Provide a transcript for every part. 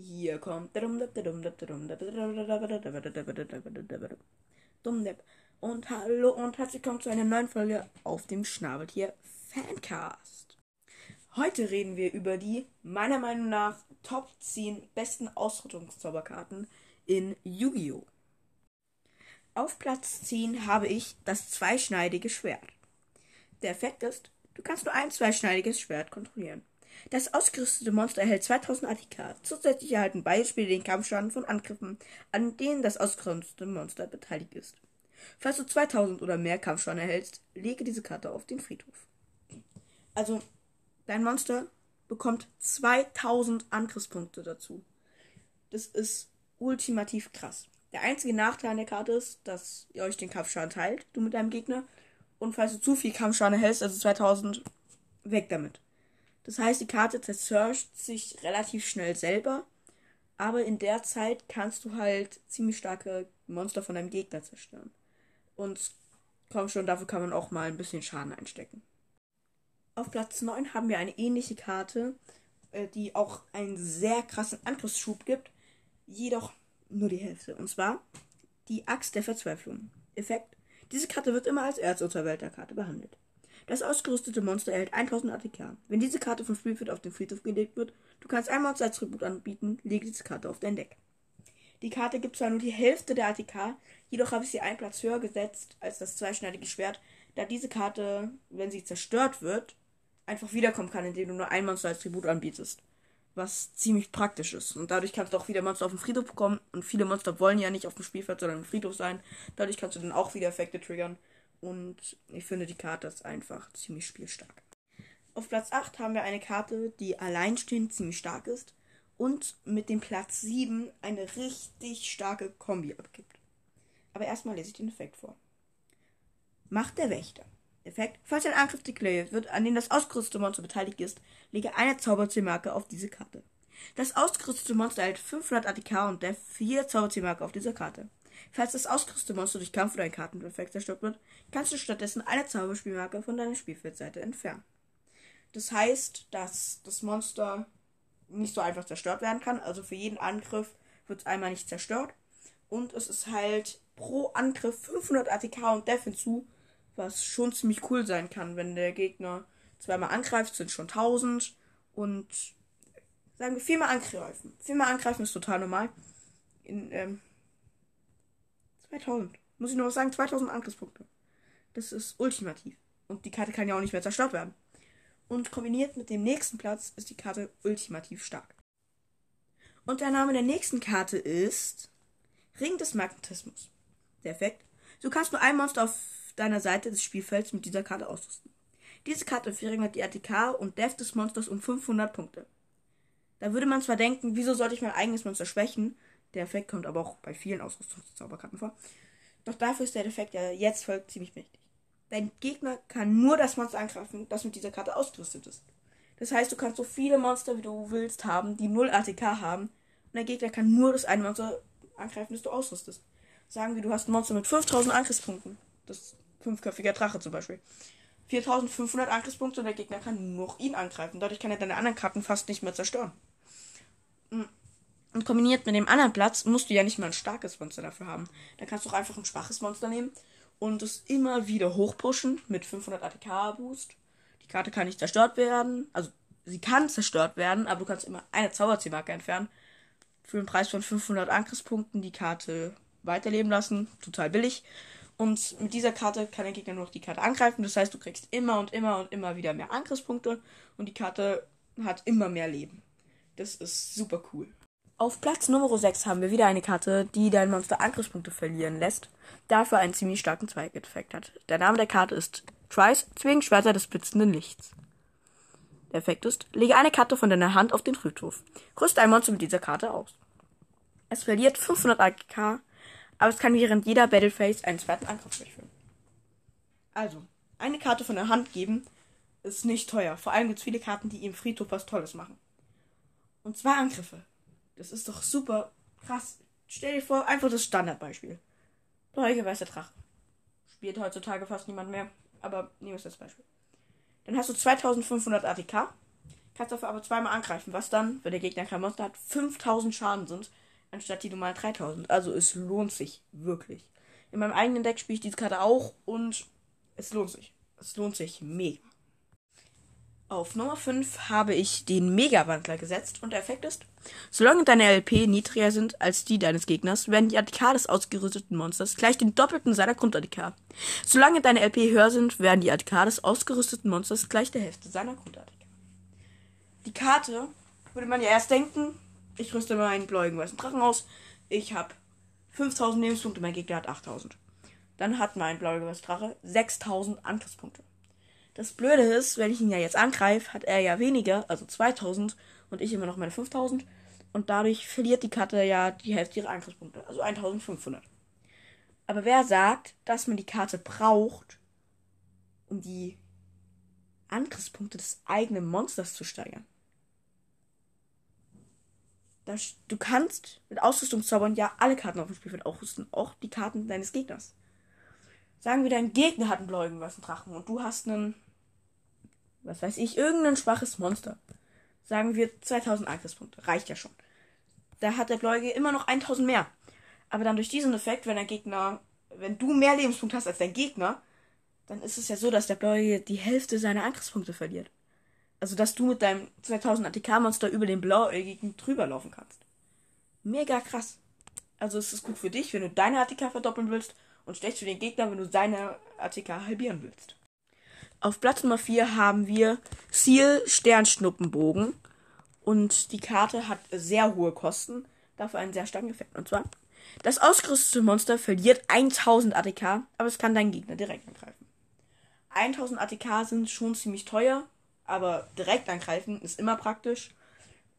Hier kommt Dummdepp. Und hallo und herzlich willkommen zu einer neuen Folge auf dem Schnabeltier Fancast. Heute reden wir über die, meiner Meinung nach, Top 10 besten Ausrüstungszauberkarten in Yu-Gi-Oh! Auf Platz 10 habe ich das zweischneidige Schwert. Der Effekt ist, du kannst nur ein zweischneidiges Schwert kontrollieren. Das ausgerüstete Monster erhält 2000 ATK. Zusätzlich erhalten beide Spiele den Kampfschaden von Angriffen, an denen das ausgerüstete Monster beteiligt ist. Falls du 2000 oder mehr Kampfschaden erhältst, lege diese Karte auf den Friedhof. Also, dein Monster bekommt 2000 Angriffspunkte dazu. Das ist ultimativ krass. Der einzige Nachteil an der Karte ist, dass ihr euch den Kampfschaden teilt, du mit deinem Gegner. Und falls du zu viel Kampfschaden erhältst, also 2000, weg damit. Das heißt, die Karte zerstört sich relativ schnell selber. Aber in der Zeit kannst du halt ziemlich starke Monster von deinem Gegner zerstören. Und komm schon, dafür kann man auch mal ein bisschen Schaden einstecken. Auf Platz 9 haben wir eine ähnliche Karte, äh, die auch einen sehr krassen Angriffsschub gibt, jedoch nur die Hälfte. Und zwar die Axt der Verzweiflung. Effekt. Diese Karte wird immer als Erzunterwälterkarte behandelt. Das ausgerüstete Monster erhält 1000 ATK. Wenn diese Karte vom Spielfeld auf den Friedhof gelegt wird, du kannst ein Monster als Tribut anbieten, lege diese Karte auf dein Deck. Die Karte gibt zwar nur die Hälfte der ATK, jedoch habe ich sie einen Platz höher gesetzt als das zweischneidige Schwert, da diese Karte, wenn sie zerstört wird, einfach wiederkommen kann, indem du nur ein Monster als Tribut anbietest. Was ziemlich praktisch ist. Und dadurch kannst du auch wieder Monster auf den Friedhof bekommen. Und viele Monster wollen ja nicht auf dem Spielfeld, sondern im Friedhof sein. Dadurch kannst du dann auch wieder Effekte triggern. Und ich finde, die Karte ist einfach ziemlich spielstark. Auf Platz 8 haben wir eine Karte, die alleinstehend ziemlich stark ist und mit dem Platz 7 eine richtig starke Kombi abgibt. Aber erstmal lese ich den Effekt vor. Macht der Wächter. Effekt. Falls ein Angriff deklariert wird, an dem das ausgerüstete Monster beteiligt ist, lege eine Zauberzielmarke auf diese Karte. Das ausgerüstete Monster erhält 500 ATK und der 4 Zauberzielmarke auf dieser Karte. Falls das ausgerüstete Monster durch Kampf oder ein Karteneffekt zerstört wird, kannst du stattdessen eine Zauberspielmarke von deiner Spielfeldseite entfernen. Das heißt, dass das Monster nicht so einfach zerstört werden kann. Also für jeden Angriff wird es einmal nicht zerstört. Und es ist halt pro Angriff 500 ATK und Def hinzu, was schon ziemlich cool sein kann, wenn der Gegner zweimal angreift, sind schon 1000 und sagen wir viermal angreifen. Viermal angreifen ist total normal. In, ähm, 2000. Muss ich nur sagen, 2000 Angriffspunkte. Das ist ultimativ. Und die Karte kann ja auch nicht mehr zerstört werden. Und kombiniert mit dem nächsten Platz ist die Karte ultimativ stark. Und der Name der nächsten Karte ist Ring des Magnetismus. Der Effekt. Du kannst nur ein Monster auf deiner Seite des Spielfelds mit dieser Karte ausrüsten. Diese Karte verringert die ATK und Death des Monsters um 500 Punkte. Da würde man zwar denken, wieso sollte ich mein eigenes Monster schwächen? Der Effekt kommt aber auch bei vielen Ausrüstungszauberkarten vor. Doch dafür ist der Effekt, der jetzt folgt, ziemlich mächtig. Dein Gegner kann nur das Monster angreifen, das mit dieser Karte ausgerüstet ist. Das heißt, du kannst so viele Monster, wie du willst, haben, die 0 ATK haben. Und der Gegner kann nur das eine Monster angreifen, das du ausrüstest. Sagen wir, du hast ein Monster mit 5000 Angriffspunkten. Das fünfköpfiger Drache zum Beispiel. 4500 Angriffspunkte und der Gegner kann nur ihn angreifen. Dadurch kann er deine anderen Karten fast nicht mehr zerstören. Und kombiniert mit dem anderen Platz musst du ja nicht mal ein starkes Monster dafür haben. Da kannst du auch einfach ein schwaches Monster nehmen und es immer wieder hochpushen mit 500 ATK Boost. Die Karte kann nicht zerstört werden. Also sie kann zerstört werden, aber du kannst immer eine Zauberziehmarke entfernen. Für den Preis von 500 Angriffspunkten die Karte weiterleben lassen. Total billig. Und mit dieser Karte kann der Gegner nur noch die Karte angreifen. Das heißt, du kriegst immer und immer und immer wieder mehr Angriffspunkte. Und die Karte hat immer mehr Leben. Das ist super cool. Auf Platz Nummer 6 haben wir wieder eine Karte, die dein Monster Angriffspunkte verlieren lässt, dafür einen ziemlich starken Zweigeffekt hat. Der Name der Karte ist Trice, Zwillingsschwerter des blitzenden Lichts. Der Effekt ist, lege eine Karte von deiner Hand auf den Friedhof. Rüste ein Monster mit dieser Karte aus. Es verliert 500 AKK aber es kann während jeder Battle Phase einen zweiten Angriff durchführen. Also, eine Karte von der Hand geben ist nicht teuer. Vor allem gibt es viele Karten, die im Friedhof was Tolles machen. Und zwei Angriffe. Das ist doch super krass. Stell dir vor, einfach das Standardbeispiel. Bläuige weißer Drache. Spielt heutzutage fast niemand mehr, aber nehmen wir es als Beispiel. Dann hast du 2500 ATK, kannst dafür aber zweimal angreifen, was dann, wenn der Gegner kein Monster hat, 5000 Schaden sind, anstatt die normalen 3000. Also es lohnt sich wirklich. In meinem eigenen Deck spiele ich diese Karte auch und es lohnt sich. Es lohnt sich mega. Auf Nummer 5 habe ich den Mega-Wandler gesetzt und der Effekt ist, solange deine LP niedriger sind als die deines Gegners, werden die ATK des ausgerüsteten Monsters gleich den doppelten seiner Grund-ATK. Solange deine LP höher sind, werden die ATK des ausgerüsteten Monsters gleich der Hälfte seiner Grund-ATK. Die Karte würde man ja erst denken, ich rüste meinen bläuigen weißen Drachen aus, ich habe 5000 Lebenspunkte, mein Gegner hat 8000. Dann hat mein blauer weißer Drache 6000 Angriffspunkte. Das Blöde ist, wenn ich ihn ja jetzt angreife, hat er ja weniger, also 2000 und ich immer noch meine 5000 und dadurch verliert die Karte ja die Hälfte ihrer Angriffspunkte, also 1500. Aber wer sagt, dass man die Karte braucht, um die Angriffspunkte des eigenen Monsters zu steigern? Das, du kannst mit Ausrüstungszaubern ja alle Karten auf dem Spielfeld ausrüsten, auch die Karten deines Gegners. Sagen wir, dein Gegner hat einen bläuigen weißen Drachen und du hast einen was weiß ich, irgendein schwaches Monster. Sagen wir 2000 Angriffspunkte. Reicht ja schon. Da hat der Bläuige immer noch 1000 mehr. Aber dann durch diesen Effekt, wenn der Gegner, wenn du mehr Lebenspunkte hast als dein Gegner, dann ist es ja so, dass der Bläuige die Hälfte seiner Angriffspunkte verliert. Also, dass du mit deinem 2000 ATK-Monster über den Blauäugigen drüber laufen kannst. Mega krass. Also, es ist gut für dich, wenn du deine ATK verdoppeln willst und schlecht für den Gegner, wenn du seine ATK halbieren willst. Auf Platz Nummer 4 haben wir Ziel Sternschnuppenbogen. Und die Karte hat sehr hohe Kosten, dafür einen sehr starken Effekt. Und zwar, das ausgerüstete Monster verliert 1000 ATK, aber es kann deinen Gegner direkt angreifen. 1000 ATK sind schon ziemlich teuer, aber direkt angreifen ist immer praktisch.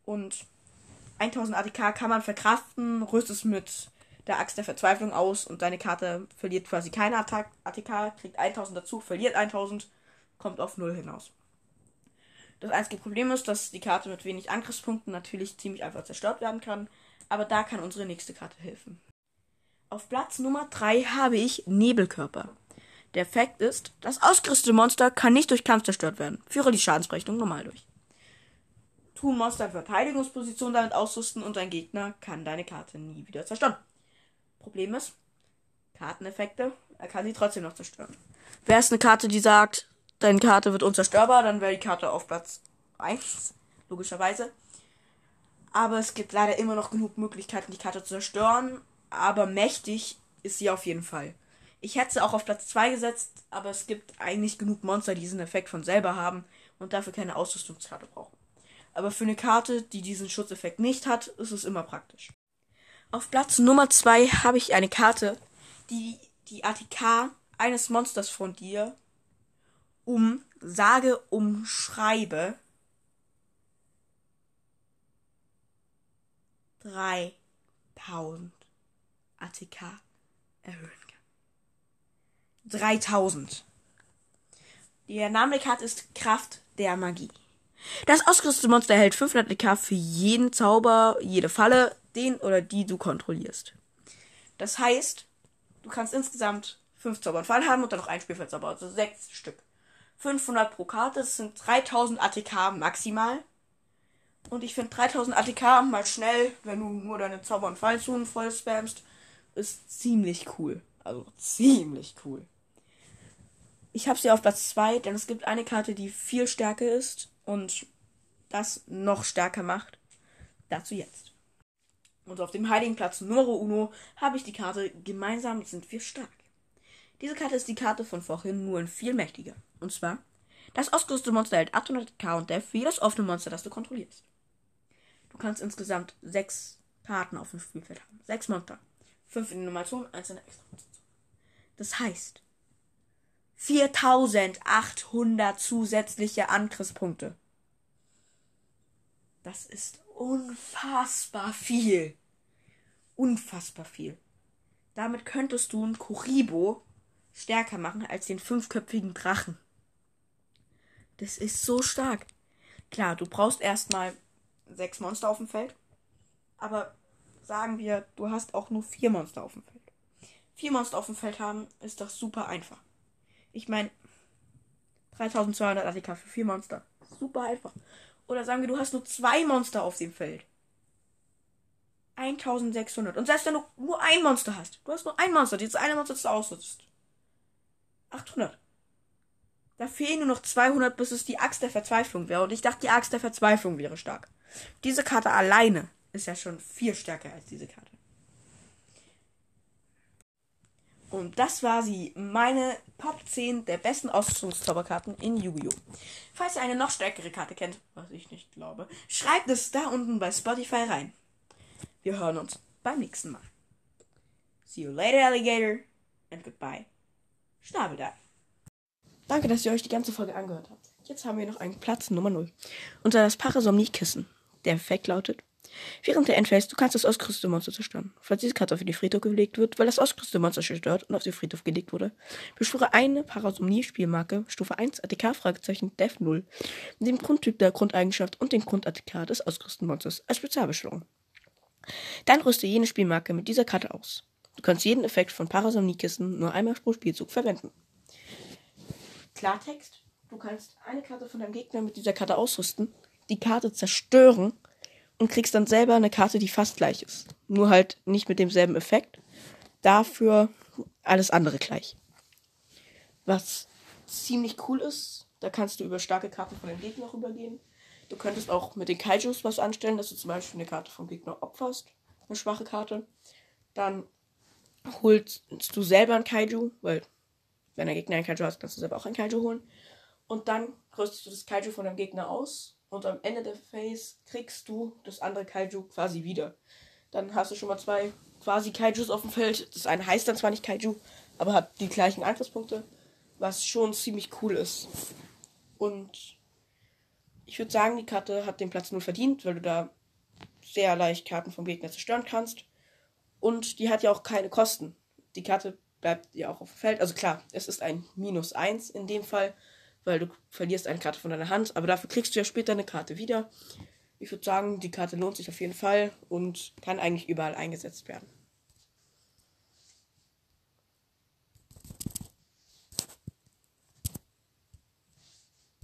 Und 1000 ATK kann man verkraften, rüst es mit der Axt der Verzweiflung aus und deine Karte verliert quasi keine ATK, kriegt 1000 dazu, verliert 1000 kommt auf 0 hinaus. Das einzige Problem ist, dass die Karte mit wenig Angriffspunkten natürlich ziemlich einfach zerstört werden kann, aber da kann unsere nächste Karte helfen. Auf Platz Nummer 3 habe ich Nebelkörper. Der Effekt ist, das ausgerüstete Monster kann nicht durch Kampf zerstört werden. Führe die Schadensberechnung normal durch. Tu Monster in Verteidigungsposition damit ausrüsten und dein Gegner kann deine Karte nie wieder zerstören. Problem ist, Karteneffekte, er kann sie trotzdem noch zerstören. Wer ist eine Karte, die sagt, Deine Karte wird unzerstörbar, dann wäre die Karte auf Platz 1, logischerweise. Aber es gibt leider immer noch genug Möglichkeiten, die Karte zu zerstören. Aber mächtig ist sie auf jeden Fall. Ich hätte sie auch auf Platz 2 gesetzt, aber es gibt eigentlich genug Monster, die diesen Effekt von selber haben und dafür keine Ausrüstungskarte brauchen. Aber für eine Karte, die diesen Schutzeffekt nicht hat, ist es immer praktisch. Auf Platz Nummer 2 habe ich eine Karte, die die ATK eines Monsters von dir um, sage, umschreibe, 3000 ATK erhöhen kann. 3000. Der Name der Karte ist Kraft der Magie. Das ausgerüstete Monster erhält 500 ATK für jeden Zauber, jede Falle, den oder die du kontrollierst. Das heißt, du kannst insgesamt 5 Zauber und Fallen haben und dann noch ein Spielfeldzauber, also 6 Stück. 500 pro Karte. Das sind 3000 ATK maximal. Und ich finde 3000 ATK mal schnell, wenn du nur deine Zauber- und Fallzonen voll spamst, ist ziemlich cool. Also ziemlich cool. Ich habe sie auf Platz 2, denn es gibt eine Karte, die viel stärker ist und das noch stärker macht. Dazu jetzt. Und auf dem heiligen Platz Numero Uno habe ich die Karte Gemeinsam sind wir stark. Diese Karte ist die Karte von vorhin, nur in viel mächtiger. Und zwar, das ausgerüstete Monster hält 800k und Def für jedes offene Monster, das du kontrollierst. Du kannst insgesamt sechs Karten auf dem Spielfeld haben. Sechs Monster. Fünf in Animation, eins in der extra Das heißt, 4800 zusätzliche Angriffspunkte. Das ist unfassbar viel. Unfassbar viel. Damit könntest du ein Kuribo stärker machen als den fünfköpfigen Drachen. Das ist so stark. Klar, du brauchst erstmal sechs Monster auf dem Feld. Aber sagen wir, du hast auch nur vier Monster auf dem Feld. Vier Monster auf dem Feld haben ist doch super einfach. Ich meine, 3200 ATK für vier Monster. Super einfach. Oder sagen wir, du hast nur zwei Monster auf dem Feld. 1600. Und selbst wenn du nur ein Monster hast, du hast nur ein Monster, dieses eine Monster, das du ausnutzt. 800. Da fehlen nur noch 200, bis es die Axt der Verzweiflung wäre. Und ich dachte, die Axt der Verzweiflung wäre stark. Diese Karte alleine ist ja schon viel stärker als diese Karte. Und das war sie, meine Top 10 der besten Ausrüstungszauberkarten in Yu-Gi-Oh! Falls ihr eine noch stärkere Karte kennt, was ich nicht glaube, schreibt es da unten bei Spotify rein. Wir hören uns beim nächsten Mal. See you later, Alligator, and goodbye, Schnabelda. Danke, dass ihr euch die ganze Folge angehört habt. Jetzt haben wir noch einen Platz Nummer 0. Und zwar das Parasomnie-Kissen. Der Effekt lautet, während der Endphase, du kannst das ausgerüstete Monster zerstören. Falls diese Karte auf den Friedhof gelegt wird, weil das ausgerüstete Monster zerstört und auf den Friedhof gelegt wurde, beschwöre eine Parasomnie-Spielmarke, Stufe 1, ATK, Fragezeichen, Def 0, mit dem Grundtyp der Grundeigenschaft und den Grund-ATK des ausgerüsteten Monsters als Spezialbeschwörung. Dann rüste jene Spielmarke mit dieser Karte aus. Du kannst jeden Effekt von Parasomnie-Kissen nur einmal pro Spielzug verwenden. Klartext, du kannst eine Karte von deinem Gegner mit dieser Karte ausrüsten, die Karte zerstören und kriegst dann selber eine Karte, die fast gleich ist. Nur halt nicht mit demselben Effekt. Dafür alles andere gleich. Was ziemlich cool ist, da kannst du über starke Karten von deinem Gegner rübergehen. Du könntest auch mit den Kaijus was anstellen, dass du zum Beispiel eine Karte vom Gegner opferst. Eine schwache Karte. Dann holst du selber ein Kaiju, weil wenn der Gegner ein Kaiju hat, kannst du selber auch ein Kaiju holen. Und dann rüstest du das Kaiju von deinem Gegner aus. Und am Ende der Phase kriegst du das andere Kaiju quasi wieder. Dann hast du schon mal zwei quasi Kaijus auf dem Feld. Das eine heißt dann zwar nicht Kaiju, aber hat die gleichen Angriffspunkte. Was schon ziemlich cool ist. Und ich würde sagen, die Karte hat den Platz 0 verdient, weil du da sehr leicht Karten vom Gegner zerstören kannst. Und die hat ja auch keine Kosten. Die Karte bleibt ja auch auf dem Feld. Also klar, es ist ein Minus 1 in dem Fall, weil du verlierst eine Karte von deiner Hand, aber dafür kriegst du ja später eine Karte wieder. Ich würde sagen, die Karte lohnt sich auf jeden Fall und kann eigentlich überall eingesetzt werden.